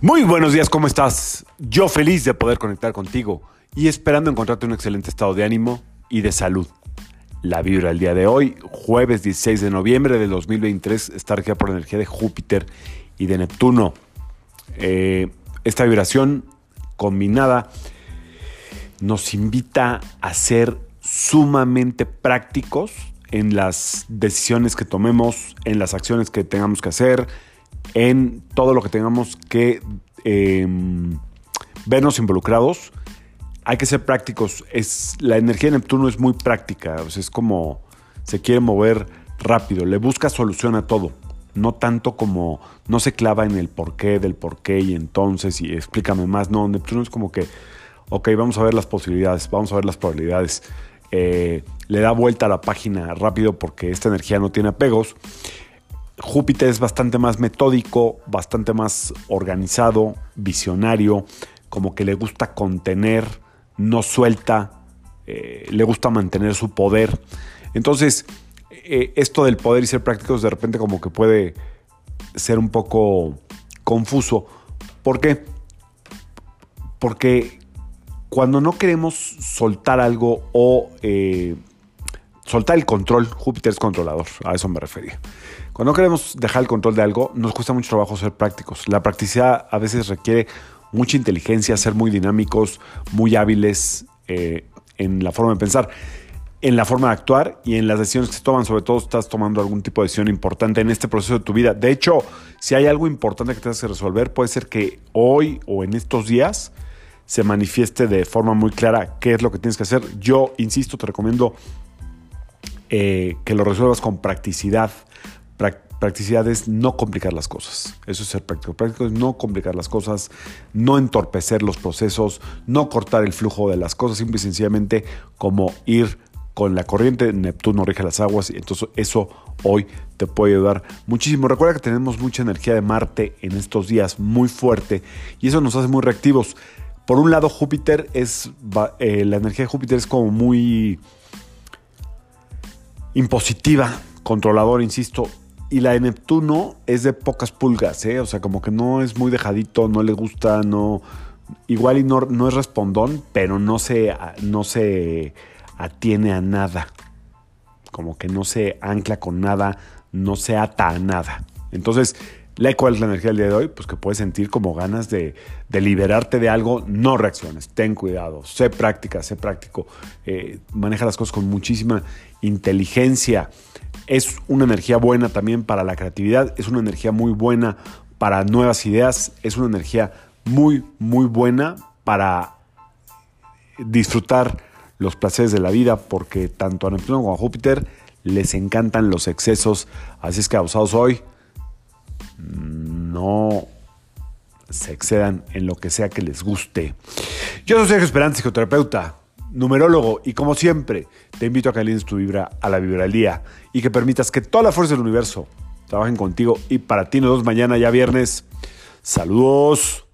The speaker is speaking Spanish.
Muy buenos días, ¿cómo estás? Yo feliz de poder conectar contigo y esperando encontrarte un excelente estado de ánimo y de salud. La vibra del día de hoy, jueves 16 de noviembre de 2023, está regida por la energía de Júpiter y de Neptuno. Eh, esta vibración combinada nos invita a ser sumamente prácticos en las decisiones que tomemos, en las acciones que tengamos que hacer, en todo lo que tengamos que em, vernos involucrados. Hay que ser prácticos. Es, la energía de Neptuno es muy práctica. es como se quiere mover rápido. Le busca solución a todo. No tanto como no se clava en el porqué del porqué y entonces y explícame más. No, Neptuno es como que, ok, vamos a ver las posibilidades, vamos a ver las probabilidades. Eh, le da vuelta a la página rápido porque esta energía no tiene apegos Júpiter es bastante más metódico, bastante más organizado, visionario, como que le gusta contener, no suelta, eh, le gusta mantener su poder. Entonces, eh, esto del poder y ser prácticos de repente como que puede ser un poco confuso. ¿Por qué? Porque cuando no queremos soltar algo o eh, soltar el control, Júpiter es controlador, a eso me refería. Cuando queremos dejar el control de algo, nos cuesta mucho trabajo ser prácticos. La practicidad a veces requiere mucha inteligencia, ser muy dinámicos, muy hábiles eh, en la forma de pensar, en la forma de actuar y en las decisiones que se toman. Sobre todo, estás tomando algún tipo de decisión importante en este proceso de tu vida. De hecho, si hay algo importante que tengas que resolver, puede ser que hoy o en estos días se manifieste de forma muy clara qué es lo que tienes que hacer. Yo, insisto, te recomiendo eh, que lo resuelvas con practicidad. Practicidad es no complicar las cosas. Eso es ser práctico. Práctico es no complicar las cosas, no entorpecer los procesos, no cortar el flujo de las cosas, simple y sencillamente como ir con la corriente. Neptuno rige las aguas y entonces eso hoy te puede ayudar muchísimo. Recuerda que tenemos mucha energía de Marte en estos días, muy fuerte, y eso nos hace muy reactivos. Por un lado, Júpiter es, eh, la energía de Júpiter es como muy impositiva, controlador, insisto. Y la de Neptuno es de pocas pulgas, ¿eh? O sea, como que no es muy dejadito, no le gusta, no. Igual y no, no es respondón, pero no se, no se atiene a nada. Como que no se ancla con nada, no se ata a nada. Entonces, ¿Cuál es la energía del día de hoy? Pues que puedes sentir como ganas de, liberarte de algo, no reacciones, ten cuidado, sé práctica, sé práctico, eh, maneja las cosas con muchísima inteligencia. Es una energía buena también para la creatividad, es una energía muy buena para nuevas ideas, es una energía muy, muy buena para disfrutar los placeres de la vida, porque tanto a Neptuno como a Júpiter les encantan los excesos, así es que abusados hoy no se excedan en lo que sea que les guste. Yo soy Sergio Esperanza, psicoterapeuta, numerólogo, y como siempre, te invito a que alines tu vibra a la vibra del día y que permitas que toda la fuerza del universo trabajen contigo y para ti nos vemos mañana ya viernes. Saludos.